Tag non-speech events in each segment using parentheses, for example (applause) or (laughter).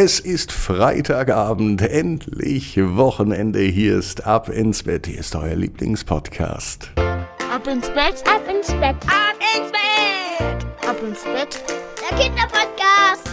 Es ist Freitagabend, endlich Wochenende. Hier ist Ab ins Bett. Hier ist euer Lieblingspodcast. Ab ins Bett, ab ins Bett, ab ins Bett, ab ins Bett. Der Kinderpodcast.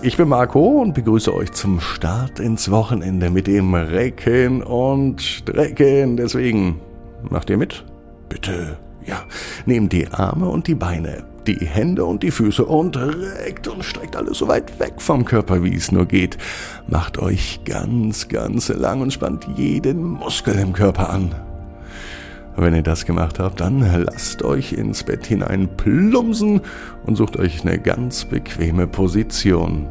Ich bin Marco und begrüße euch zum Start ins Wochenende mit dem Recken und Strecken. Deswegen macht ihr mit? Bitte. Ja, nehmt die Arme und die Beine die Hände und die Füße und reckt und streckt alles so weit weg vom Körper, wie es nur geht. Macht euch ganz, ganz lang und spannt jeden Muskel im Körper an. Wenn ihr das gemacht habt, dann lasst euch ins Bett hinein plumpsen und sucht euch eine ganz bequeme Position.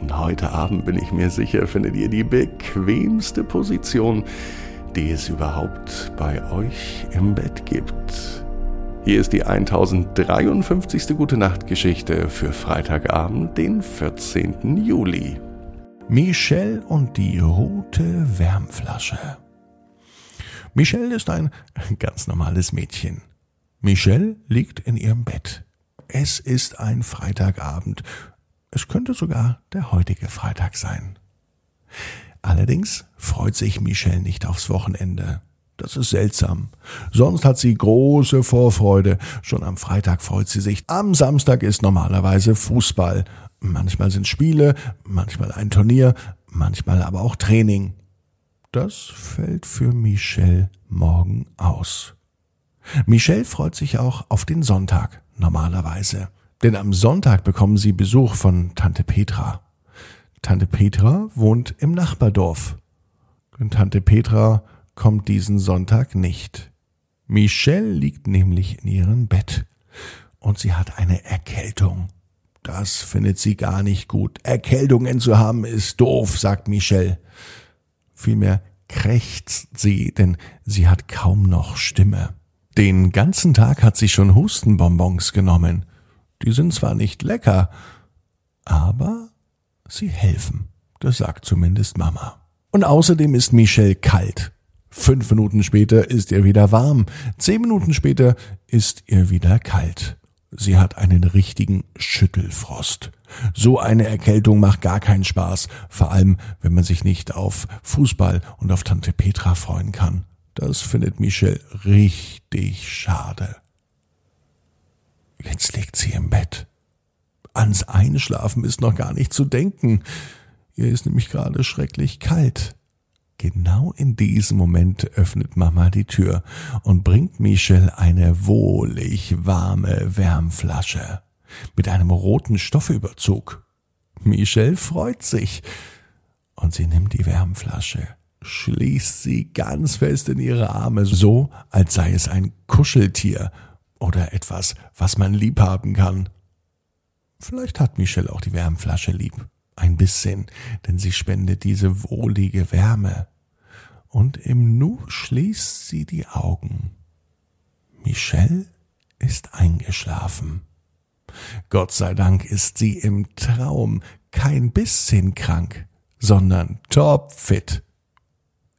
Und heute Abend bin ich mir sicher, findet ihr die bequemste Position, die es überhaupt bei euch im Bett gibt. Hier ist die 1053. Gute Nacht Geschichte für Freitagabend, den 14. Juli. Michelle und die rote Wärmflasche. Michelle ist ein (laughs) ganz normales Mädchen. Michelle liegt in ihrem Bett. Es ist ein Freitagabend. Es könnte sogar der heutige Freitag sein. Allerdings freut sich Michelle nicht aufs Wochenende. Das ist seltsam. Sonst hat sie große Vorfreude. Schon am Freitag freut sie sich. Am Samstag ist normalerweise Fußball. Manchmal sind Spiele, manchmal ein Turnier, manchmal aber auch Training. Das fällt für Michelle morgen aus. Michelle freut sich auch auf den Sonntag, normalerweise. Denn am Sonntag bekommen sie Besuch von Tante Petra. Tante Petra wohnt im Nachbardorf. Und Tante Petra kommt diesen Sonntag nicht. Michelle liegt nämlich in ihrem Bett und sie hat eine Erkältung. Das findet sie gar nicht gut. Erkältungen zu haben ist doof, sagt Michelle. Vielmehr krächzt sie, denn sie hat kaum noch Stimme. Den ganzen Tag hat sie schon Hustenbonbons genommen. Die sind zwar nicht lecker, aber sie helfen. Das sagt zumindest Mama. Und außerdem ist Michelle kalt. Fünf Minuten später ist ihr wieder warm. Zehn Minuten später ist ihr wieder kalt. Sie hat einen richtigen Schüttelfrost. So eine Erkältung macht gar keinen Spaß, vor allem wenn man sich nicht auf Fußball und auf Tante Petra freuen kann. Das findet Michelle richtig schade. Jetzt liegt sie im Bett. Ans Einschlafen ist noch gar nicht zu denken. Ihr ist nämlich gerade schrecklich kalt. Genau in diesem Moment öffnet Mama die Tür und bringt Michel eine wohlig warme Wärmflasche mit einem roten Stoffüberzug. Michel freut sich und sie nimmt die Wärmflasche, schließt sie ganz fest in ihre Arme, so als sei es ein Kuscheltier oder etwas, was man lieb haben kann. Vielleicht hat Michel auch die Wärmflasche lieb. Ein bisschen, denn sie spendet diese wohlige Wärme. Und im Nu schließt sie die Augen. Michelle ist eingeschlafen. Gott sei Dank ist sie im Traum kein bisschen krank, sondern topfit.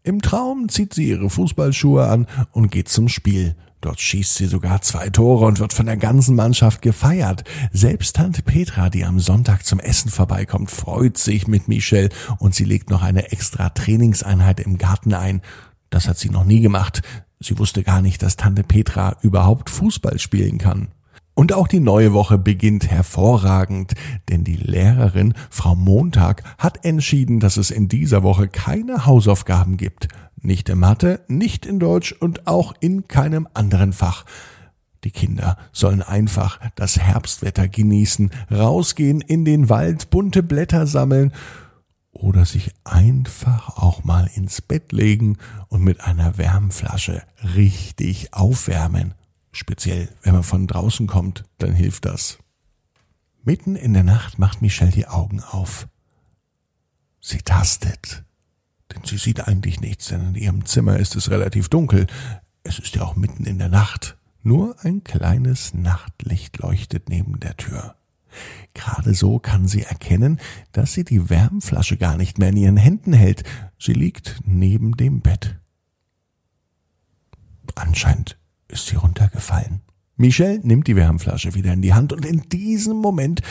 Im Traum zieht sie ihre Fußballschuhe an und geht zum Spiel. Dort schießt sie sogar zwei Tore und wird von der ganzen Mannschaft gefeiert. Selbst Tante Petra, die am Sonntag zum Essen vorbeikommt, freut sich mit Michelle und sie legt noch eine extra Trainingseinheit im Garten ein. Das hat sie noch nie gemacht. Sie wusste gar nicht, dass Tante Petra überhaupt Fußball spielen kann. Und auch die neue Woche beginnt hervorragend, denn die Lehrerin Frau Montag hat entschieden, dass es in dieser Woche keine Hausaufgaben gibt. Nicht in Mathe, nicht in Deutsch und auch in keinem anderen Fach. Die Kinder sollen einfach das Herbstwetter genießen, rausgehen in den Wald, bunte Blätter sammeln oder sich einfach auch mal ins Bett legen und mit einer Wärmflasche richtig aufwärmen. Speziell, wenn man von draußen kommt, dann hilft das. Mitten in der Nacht macht Michelle die Augen auf. Sie tastet denn sie sieht eigentlich nichts, denn in ihrem Zimmer ist es relativ dunkel. Es ist ja auch mitten in der Nacht. Nur ein kleines Nachtlicht leuchtet neben der Tür. Gerade so kann sie erkennen, dass sie die Wärmflasche gar nicht mehr in ihren Händen hält. Sie liegt neben dem Bett. Anscheinend ist sie runtergefallen. Michelle nimmt die Wärmflasche wieder in die Hand und in diesem Moment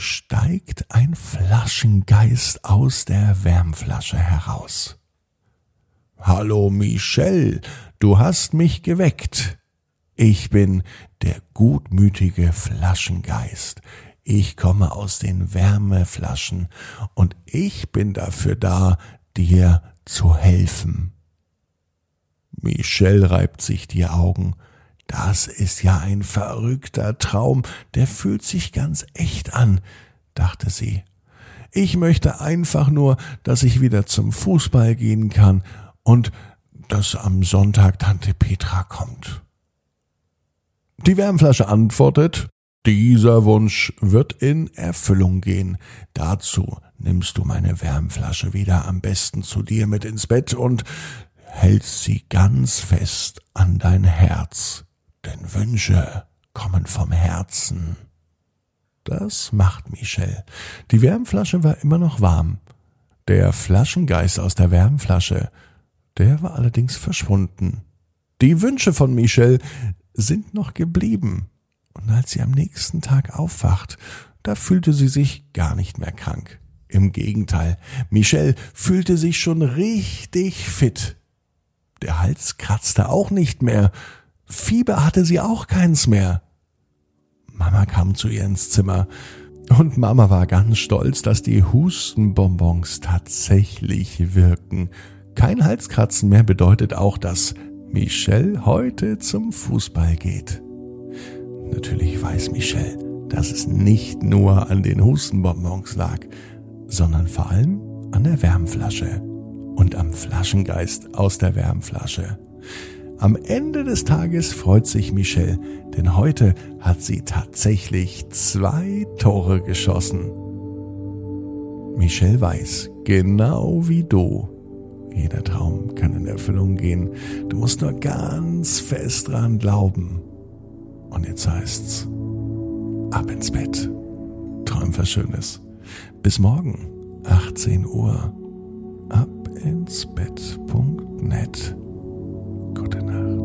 steigt ein Flaschengeist aus der Wärmflasche heraus. Hallo Michel, du hast mich geweckt. Ich bin der gutmütige Flaschengeist. Ich komme aus den Wärmeflaschen und ich bin dafür da, dir zu helfen. Michelle reibt sich die Augen. Das ist ja ein verrückter Traum, der fühlt sich ganz echt an, dachte sie. Ich möchte einfach nur, dass ich wieder zum Fußball gehen kann und dass am Sonntag Tante Petra kommt. Die Wärmflasche antwortet, dieser Wunsch wird in Erfüllung gehen. Dazu nimmst du meine Wärmflasche wieder am besten zu dir mit ins Bett und hältst sie ganz fest an dein Herz. Denn Wünsche kommen vom Herzen. Das macht Michel. Die Wärmflasche war immer noch warm. Der Flaschengeist aus der Wärmflasche, der war allerdings verschwunden. Die Wünsche von Michel sind noch geblieben. Und als sie am nächsten Tag aufwacht, da fühlte sie sich gar nicht mehr krank. Im Gegenteil, Michelle fühlte sich schon richtig fit. Der Hals kratzte auch nicht mehr. Fieber hatte sie auch keins mehr. Mama kam zu ihr ins Zimmer und Mama war ganz stolz, dass die Hustenbonbons tatsächlich wirken. Kein Halskratzen mehr bedeutet auch, dass Michelle heute zum Fußball geht. Natürlich weiß Michelle, dass es nicht nur an den Hustenbonbons lag, sondern vor allem an der Wärmflasche und am Flaschengeist aus der Wärmflasche. Am Ende des Tages freut sich Michelle, denn heute hat sie tatsächlich zwei Tore geschossen. Michelle weiß, genau wie du, jeder Traum kann in Erfüllung gehen. Du musst nur ganz fest dran glauben. Und jetzt heißt's, ab ins Bett. Träum was Schönes. Bis morgen, 18 Uhr. Ab ins Bett.net. Gute Nacht.